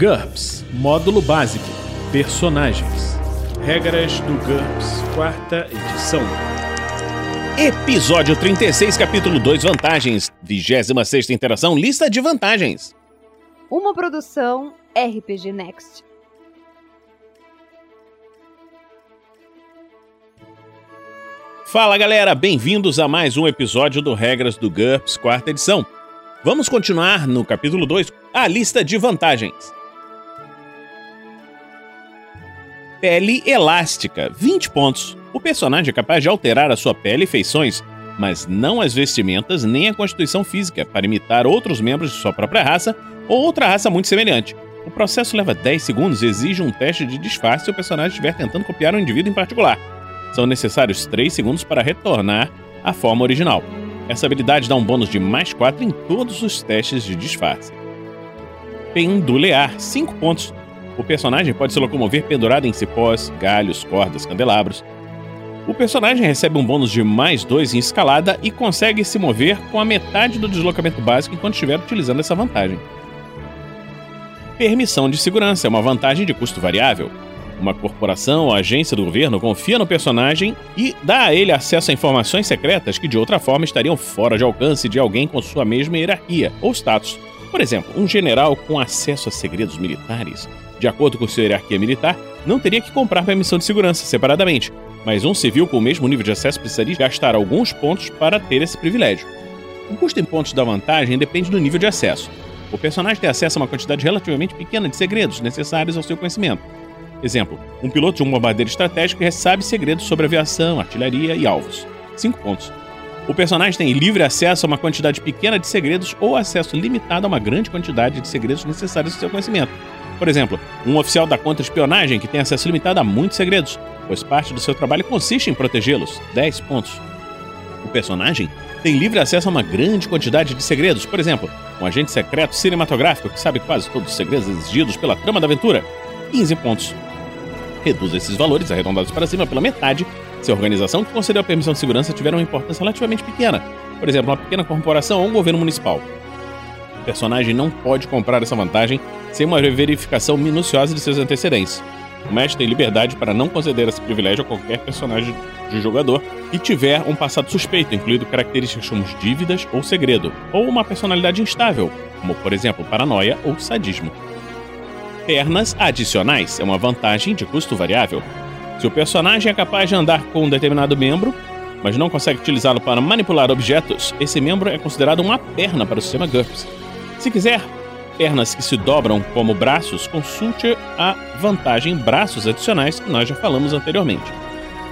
GURPS Módulo Básico Personagens Regras do GURPS, quarta edição. Episódio 36, capítulo 2, vantagens. 26 interação, lista de vantagens. Uma produção RPG Next. Fala galera, bem-vindos a mais um episódio do Regras do GURPS, quarta edição. Vamos continuar no capítulo 2, a lista de vantagens. Pele elástica, 20 pontos. O personagem é capaz de alterar a sua pele e feições, mas não as vestimentas nem a constituição física, para imitar outros membros de sua própria raça ou outra raça muito semelhante. O processo leva 10 segundos e exige um teste de disfarce se o personagem estiver tentando copiar um indivíduo em particular. São necessários 3 segundos para retornar à forma original. Essa habilidade dá um bônus de mais 4 em todos os testes de disfarce. Pendulear, 5 pontos. O personagem pode se locomover pendurado em cipós, galhos, cordas, candelabros. O personagem recebe um bônus de mais 2 em escalada e consegue se mover com a metade do deslocamento básico enquanto estiver utilizando essa vantagem. Permissão de segurança é uma vantagem de custo variável. Uma corporação ou agência do governo confia no personagem e dá a ele acesso a informações secretas que de outra forma estariam fora de alcance de alguém com sua mesma hierarquia ou status. Por exemplo, um general com acesso a segredos militares, de acordo com sua hierarquia militar, não teria que comprar permissão de segurança separadamente, mas um civil com o mesmo nível de acesso precisaria gastar alguns pontos para ter esse privilégio. O custo em pontos da vantagem depende do nível de acesso. O personagem tem acesso a uma quantidade relativamente pequena de segredos necessários ao seu conhecimento. Exemplo, um piloto de um bombardeiro estratégico recebe segredos sobre aviação, artilharia e alvos. 5 pontos. O personagem tem livre acesso a uma quantidade pequena de segredos ou acesso limitado a uma grande quantidade de segredos necessários ao seu conhecimento. Por exemplo, um oficial da contra-espionagem que tem acesso limitado a muitos segredos, pois parte do seu trabalho consiste em protegê-los. 10 pontos. O personagem tem livre acesso a uma grande quantidade de segredos, por exemplo, um agente secreto cinematográfico que sabe quase todos os segredos exigidos pela trama da aventura. 15 pontos. Reduz esses valores arredondados para cima pela metade se a organização que concedeu a permissão de segurança tiver uma importância relativamente pequena, por exemplo, uma pequena corporação ou um governo municipal. O personagem não pode comprar essa vantagem sem uma verificação minuciosa de seus antecedentes. O mestre tem liberdade para não conceder esse privilégio a qualquer personagem de jogador que tiver um passado suspeito, incluindo características como dívidas ou segredo, ou uma personalidade instável, como por exemplo paranoia ou sadismo. Pernas adicionais é uma vantagem de custo variável. Se o personagem é capaz de andar com um determinado membro, mas não consegue utilizá-lo para manipular objetos, esse membro é considerado uma perna para o sistema GURPS. Se quiser pernas que se dobram como braços, consulte a vantagem braços adicionais que nós já falamos anteriormente.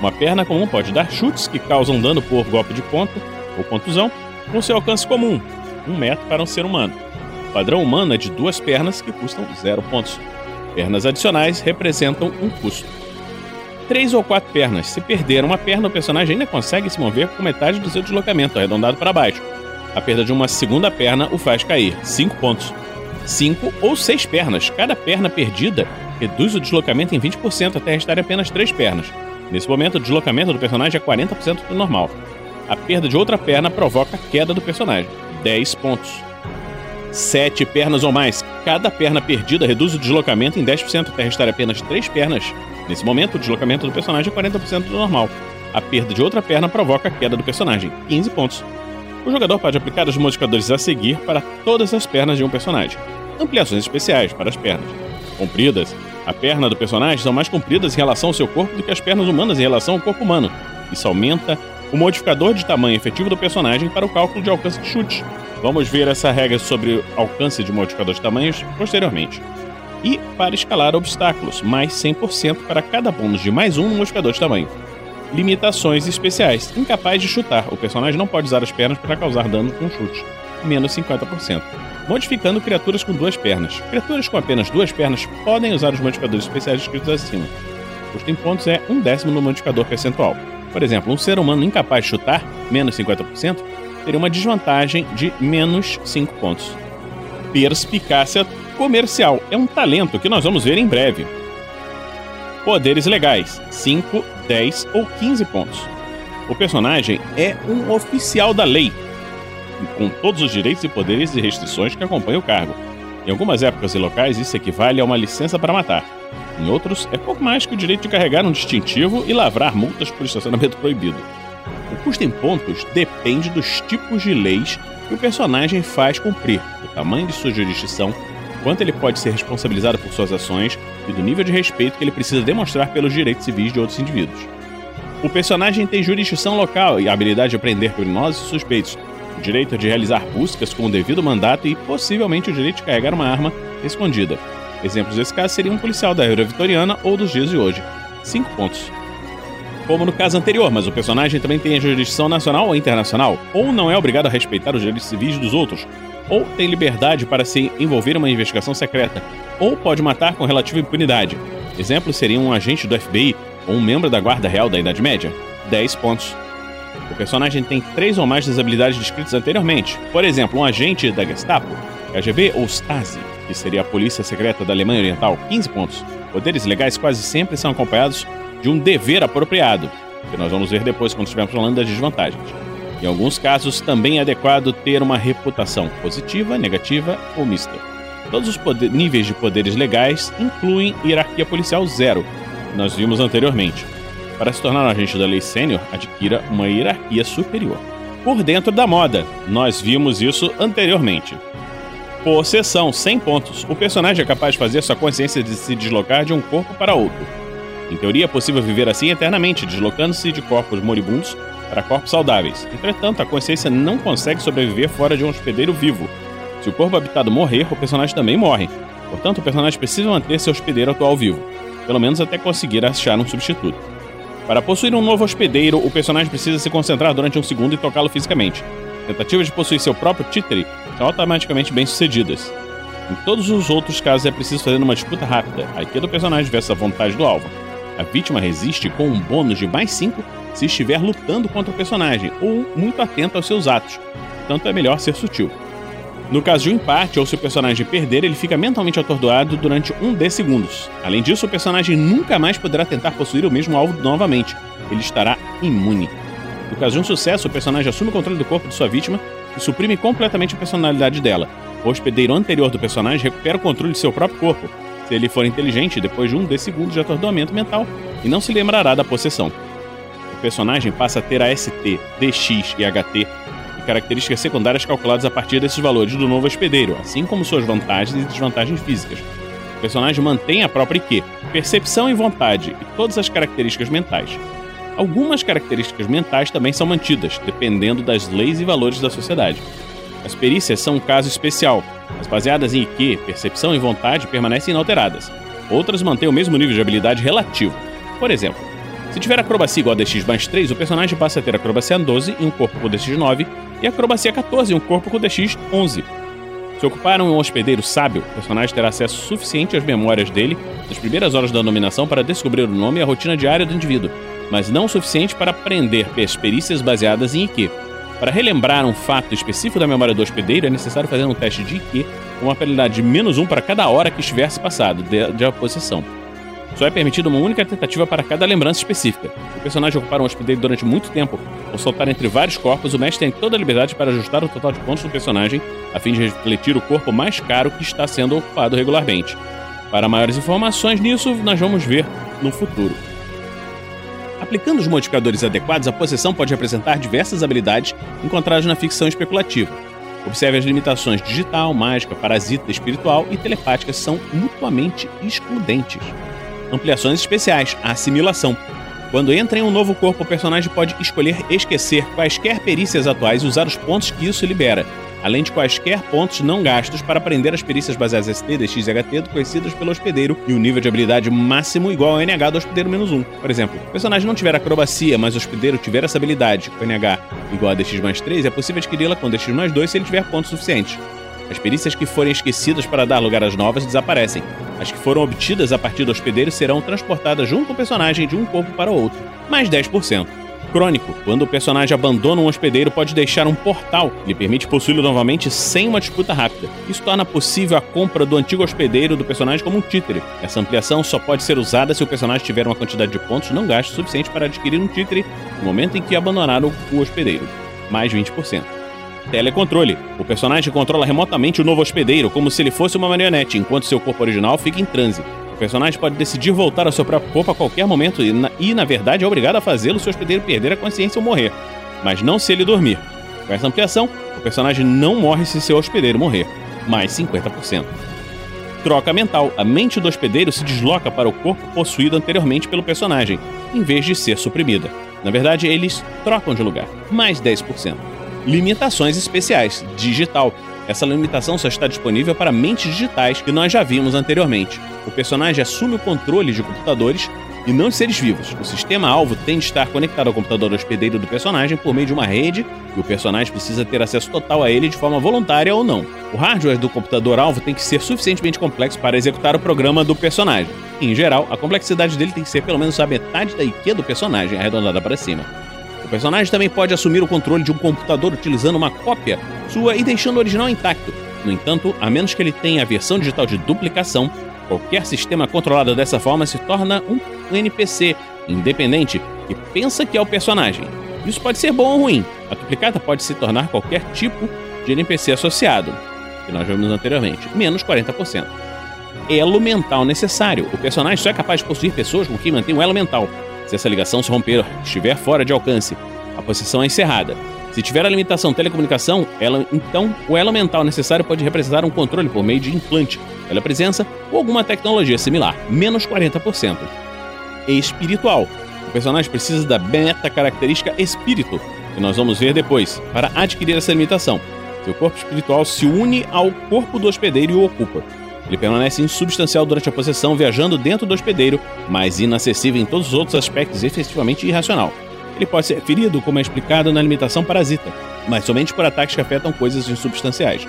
Uma perna comum pode dar chutes que causam dano por golpe de ponta ou contusão, com seu alcance comum, um metro para um ser humano. O padrão humano é de duas pernas que custam zero pontos. Pernas adicionais representam um custo. Três ou quatro pernas. Se perder uma perna, o personagem ainda consegue se mover com metade do seu deslocamento, arredondado para baixo. A perda de uma segunda perna o faz cair. 5 pontos. 5 ou 6 pernas. Cada perna perdida reduz o deslocamento em 20% até restar apenas 3 pernas. Nesse momento, o deslocamento do personagem é 40% do normal. A perda de outra perna provoca a queda do personagem. 10 pontos. 7 pernas ou mais. Cada perna perdida reduz o deslocamento em 10% até restar apenas 3 pernas. Nesse momento, o deslocamento do personagem é 40% do normal. A perda de outra perna provoca a queda do personagem. 15 pontos. O jogador pode aplicar os modificadores a seguir para todas as pernas de um personagem. Ampliações especiais para as pernas. Compridas. A perna do personagem são mais compridas em relação ao seu corpo do que as pernas humanas em relação ao corpo humano. Isso aumenta o modificador de tamanho efetivo do personagem para o cálculo de alcance de chute. Vamos ver essa regra sobre alcance de modificador de tamanhos posteriormente. E para escalar obstáculos, mais 100% para cada bônus de mais um no modificador de tamanho limitações especiais. Incapaz de chutar, o personagem não pode usar as pernas para causar dano com chute, menos 50%. Modificando criaturas com duas pernas. Criaturas com apenas duas pernas podem usar os modificadores especiais descritos acima. O custo em pontos é um décimo no modificador percentual. Por exemplo, um ser humano incapaz de chutar, menos 50%, teria uma desvantagem de menos 5 pontos. Perspicácia comercial é um talento que nós vamos ver em breve. Poderes legais: 5, 10 ou 15 pontos. O personagem é um oficial da lei, com todos os direitos e poderes e restrições que acompanham o cargo. Em algumas épocas e locais, isso equivale a uma licença para matar. Em outros, é pouco mais que o direito de carregar um distintivo e lavrar multas por estacionamento proibido. O custo em pontos depende dos tipos de leis que o personagem faz cumprir, do tamanho de sua jurisdição, quanto ele pode ser responsabilizado por suas ações e do nível de respeito que ele precisa demonstrar pelos direitos civis de outros indivíduos. O personagem tem jurisdição local e a habilidade de prender criminosos e suspeitos, o direito de realizar buscas com o devido mandato e possivelmente o direito de carregar uma arma escondida. Exemplos desse caso seriam um policial da era vitoriana ou dos dias de hoje. 5 pontos. Como no caso anterior, mas o personagem também tem a jurisdição nacional ou internacional, ou não é obrigado a respeitar os direitos civis dos outros, ou tem liberdade para se envolver em uma investigação secreta, ou pode matar com relativa impunidade. Exemplos seriam um agente do FBI ou um membro da Guarda Real da Idade Média. 10 pontos. O personagem tem três ou mais das habilidades descritas anteriormente. Por exemplo, um agente da Gestapo, KGB ou Stasi, que seria a polícia secreta da Alemanha Oriental, 15 pontos. Poderes legais quase sempre são acompanhados de um dever apropriado, que nós vamos ver depois quando estivermos falando das desvantagens. Em alguns casos, também é adequado ter uma reputação positiva, negativa ou mista. Todos os poder, níveis de poderes legais incluem hierarquia policial zero, que nós vimos anteriormente. Para se tornar um agente da lei sênior, adquira uma hierarquia superior. Por dentro da moda, nós vimos isso anteriormente. Possessão, 100 pontos. O personagem é capaz de fazer sua consciência de se deslocar de um corpo para outro. Em teoria, é possível viver assim eternamente, deslocando-se de corpos moribundos para corpos saudáveis. Entretanto, a consciência não consegue sobreviver fora de um hospedeiro vivo. Se o corpo habitado morrer, o personagem também morre. Portanto, o personagem precisa manter seu hospedeiro atual vivo, pelo menos até conseguir achar um substituto. Para possuir um novo hospedeiro, o personagem precisa se concentrar durante um segundo e tocá-lo fisicamente. Tentativas de possuir seu próprio títere são automaticamente bem-sucedidas. Em todos os outros casos é preciso fazer uma disputa rápida, a IQ do personagem versus a vontade do alvo. A vítima resiste com um bônus de mais 5 se estiver lutando contra o personagem ou muito atento aos seus atos, portanto é melhor ser sutil. No caso de um empate ou se o personagem perder, ele fica mentalmente atordoado durante um D segundos. Além disso, o personagem nunca mais poderá tentar possuir o mesmo alvo novamente. Ele estará imune. No caso de um sucesso, o personagem assume o controle do corpo de sua vítima e suprime completamente a personalidade dela. O hospedeiro anterior do personagem recupera o controle de seu próprio corpo, se ele for inteligente depois de um D segundos de atordoamento mental e não se lembrará da possessão. Personagem passa a ter a ST, DX e HT características secundárias calculadas a partir desses valores do novo hospedeiro, assim como suas vantagens e desvantagens físicas. O personagem mantém a própria IQ, percepção e vontade, e todas as características mentais. Algumas características mentais também são mantidas, dependendo das leis e valores da sociedade. As perícias são um caso especial. As baseadas em IQ, percepção e vontade permanecem inalteradas. Outras mantêm o mesmo nível de habilidade relativo. Por exemplo, se tiver acrobacia igual a DX mais 3, o personagem passa a ter acrobacia 12 e um corpo com DX 9 e acrobacia 14 e um corpo com DX 11. Se ocupar um hospedeiro sábio, o personagem terá acesso suficiente às memórias dele nas primeiras horas da nominação para descobrir o nome e a rotina diária do indivíduo, mas não o suficiente para aprender perícias baseadas em IQ. Para relembrar um fato específico da memória do hospedeiro, é necessário fazer um teste de IQ com uma penalidade de menos 1 para cada hora que estiver se passado de, de possessão. Só é permitida uma única tentativa para cada lembrança específica. Se o personagem ocupar um hospedeiro durante muito tempo ou soltar entre vários corpos, o mestre tem toda a liberdade para ajustar o total de pontos do personagem a fim de refletir o corpo mais caro que está sendo ocupado regularmente. Para maiores informações nisso, nós vamos ver no futuro. Aplicando os modificadores adequados, a possessão pode apresentar diversas habilidades encontradas na ficção especulativa. Observe as limitações digital, mágica, parasita, espiritual e telepática são mutuamente excludentes ampliações especiais, a assimilação. Quando entra em um novo corpo, o personagem pode escolher esquecer quaisquer perícias atuais e usar os pontos que isso libera, além de quaisquer pontos não gastos para aprender as perícias baseadas ST, DX e HT conhecidas pelo hospedeiro e o nível de habilidade máximo igual ao NH do hospedeiro menos 1. Por exemplo, se o personagem não tiver acrobacia, mas o hospedeiro tiver essa habilidade, com NH igual a DX mais 3, é possível adquiri-la com DX mais 2 se ele tiver pontos suficientes. As perícias que forem esquecidas para dar lugar às novas desaparecem. As que foram obtidas a partir do hospedeiro serão transportadas junto com o personagem de um corpo para o outro, mais 10%. Crônico, quando o personagem abandona um hospedeiro, pode deixar um portal que lhe permite possuí-lo novamente sem uma disputa rápida. Isso torna possível a compra do antigo hospedeiro do personagem como um títere. Essa ampliação só pode ser usada se o personagem tiver uma quantidade de pontos não gastos suficiente para adquirir um títere no momento em que abandonar o hospedeiro, mais 20%. Telecontrole. O personagem controla remotamente o novo hospedeiro, como se ele fosse uma marionete, enquanto seu corpo original fica em transe. O personagem pode decidir voltar ao seu próprio corpo a qualquer momento e, na, e, na verdade, é obrigado a fazê-lo se o hospedeiro perder a consciência ou morrer, mas não se ele dormir. Com essa ampliação, o personagem não morre se seu hospedeiro morrer, mais 50%. Troca mental. A mente do hospedeiro se desloca para o corpo possuído anteriormente pelo personagem, em vez de ser suprimida. Na verdade, eles trocam de lugar, mais 10%. Limitações especiais. Digital. Essa limitação só está disponível para mentes digitais que nós já vimos anteriormente. O personagem assume o controle de computadores e não de seres vivos. O sistema-alvo tem de estar conectado ao computador hospedeiro do personagem por meio de uma rede e o personagem precisa ter acesso total a ele de forma voluntária ou não. O hardware do computador-alvo tem que ser suficientemente complexo para executar o programa do personagem. Em geral, a complexidade dele tem que ser pelo menos a metade da IQ do personagem, arredondada para cima. O personagem também pode assumir o controle de um computador utilizando uma cópia sua e deixando o original intacto. No entanto, a menos que ele tenha a versão digital de duplicação, qualquer sistema controlado dessa forma se torna um NPC independente que pensa que é o personagem. Isso pode ser bom ou ruim. A duplicata pode se tornar qualquer tipo de NPC associado, que nós vimos anteriormente, menos 40%. Elo mental necessário. O personagem só é capaz de possuir pessoas com quem mantém um elo mental. Se essa ligação se romper estiver fora de alcance, a possessão é encerrada. Se tiver a limitação telecomunicação, ela, então o elo mental necessário pode representar um controle por meio de implante, pela presença ou alguma tecnologia similar, menos 40%. Espiritual. O personagem precisa da meta característica espírito, que nós vamos ver depois, para adquirir essa limitação. Seu corpo espiritual se une ao corpo do hospedeiro e o ocupa. Ele permanece insubstancial durante a possessão, viajando dentro do hospedeiro, mas inacessível em todos os outros aspectos efetivamente irracional. Ele pode ser ferido, como é explicado na limitação parasita, mas somente por ataques que afetam coisas insubstanciais.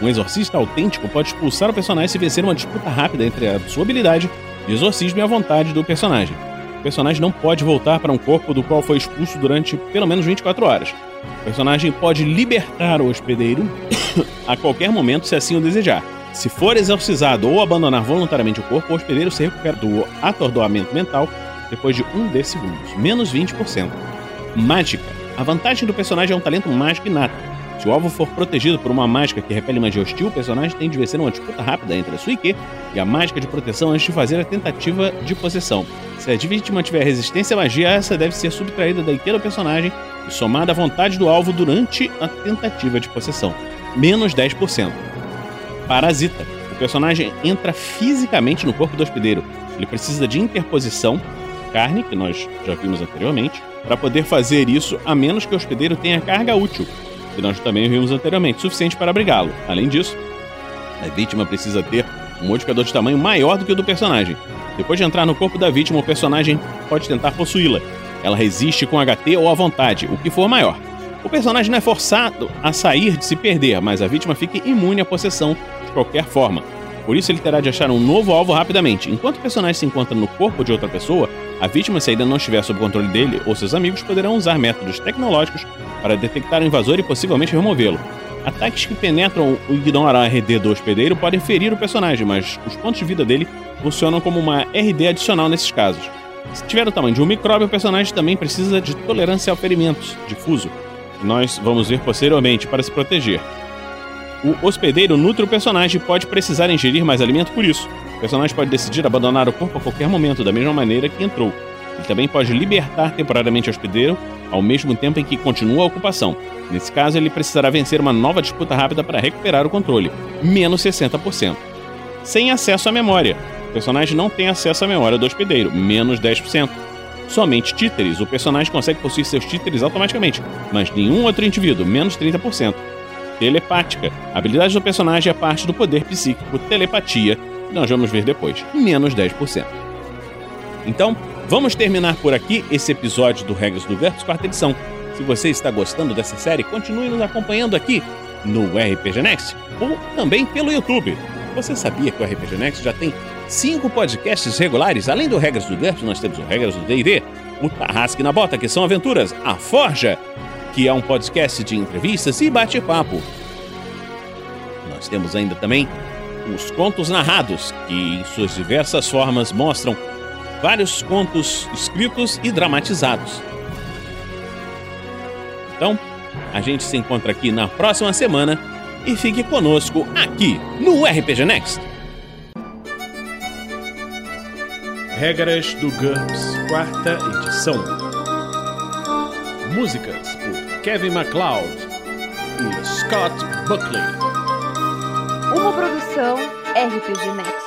Um exorcista autêntico pode expulsar o personagem se vencer uma disputa rápida entre a sua habilidade de exorcismo e a vontade do personagem. O personagem não pode voltar para um corpo do qual foi expulso durante pelo menos 24 horas. O personagem pode libertar o hospedeiro a qualquer momento, se assim o desejar. Se for exorcizado ou abandonar voluntariamente o corpo, o hospedeiro se recupera do atordoamento mental depois de 1 d segundos, menos 20%. Mágica. A vantagem do personagem é um talento mágico inato. Se o alvo for protegido por uma mágica que repele magia hostil, o personagem tem de vencer uma disputa rápida entre a sua IQ e a mágica de proteção antes de fazer a tentativa de possessão. Se a vítima tiver resistência à magia, essa deve ser subtraída da IQ do personagem e somada à vontade do alvo durante a tentativa de possessão. Menos 10%. Parasita. O personagem entra fisicamente no corpo do hospedeiro. Ele precisa de interposição carne, que nós já vimos anteriormente, para poder fazer isso a menos que o hospedeiro tenha carga útil, que nós também vimos anteriormente, suficiente para abrigá-lo. Além disso, a vítima precisa ter um modificador de tamanho maior do que o do personagem. Depois de entrar no corpo da vítima, o personagem pode tentar possuí-la. Ela resiste com HT ou à vontade, o que for maior. O personagem não é forçado a sair de se perder, mas a vítima fica imune à possessão de qualquer forma. Por isso ele terá de achar um novo alvo rapidamente. Enquanto o personagem se encontra no corpo de outra pessoa, a vítima, se ainda não estiver sob controle dele ou seus amigos, poderão usar métodos tecnológicos para detectar o invasor e possivelmente removê-lo. Ataques que penetram e ignoram a RD do hospedeiro podem ferir o personagem, mas os pontos de vida dele funcionam como uma RD adicional nesses casos. Se tiver o tamanho de um micróbio, o personagem também precisa de tolerância a ferimentos, difuso, nós vamos ver posteriormente para se proteger. O hospedeiro nutre o personagem e pode precisar ingerir mais alimento por isso. O personagem pode decidir abandonar o corpo a qualquer momento, da mesma maneira que entrou. Ele também pode libertar temporariamente o hospedeiro, ao mesmo tempo em que continua a ocupação. Nesse caso, ele precisará vencer uma nova disputa rápida para recuperar o controle, menos 60%. Sem acesso à memória. O personagem não tem acesso à memória do hospedeiro, menos 10%. Somente títeres. O personagem consegue possuir seus títeres automaticamente, mas nenhum outro indivíduo, menos 30% telepática. A habilidade do personagem é parte do poder psíquico telepatia, que nós vamos ver depois, menos 10%. Então, vamos terminar por aqui esse episódio do Regras do GURPS, quarta edição. Se você está gostando dessa série, continue nos acompanhando aqui no RPG Next ou também pelo YouTube. Você sabia que o RPG Next já tem cinco podcasts regulares? Além do Regras do GURPS, nós temos o Regras do D&D, o Tarrasque na Bota, que são aventuras, a Forja, que é um podcast de entrevistas e bate-papo. Nós temos ainda também os contos narrados, que em suas diversas formas mostram vários contos escritos e dramatizados. Então, A gente se encontra aqui na próxima semana e fique conosco aqui no RPG Next. Regras do GURPS, quarta edição. Músicas Kevin MacLeod e Scott Buckley. Uma produção RPG Next.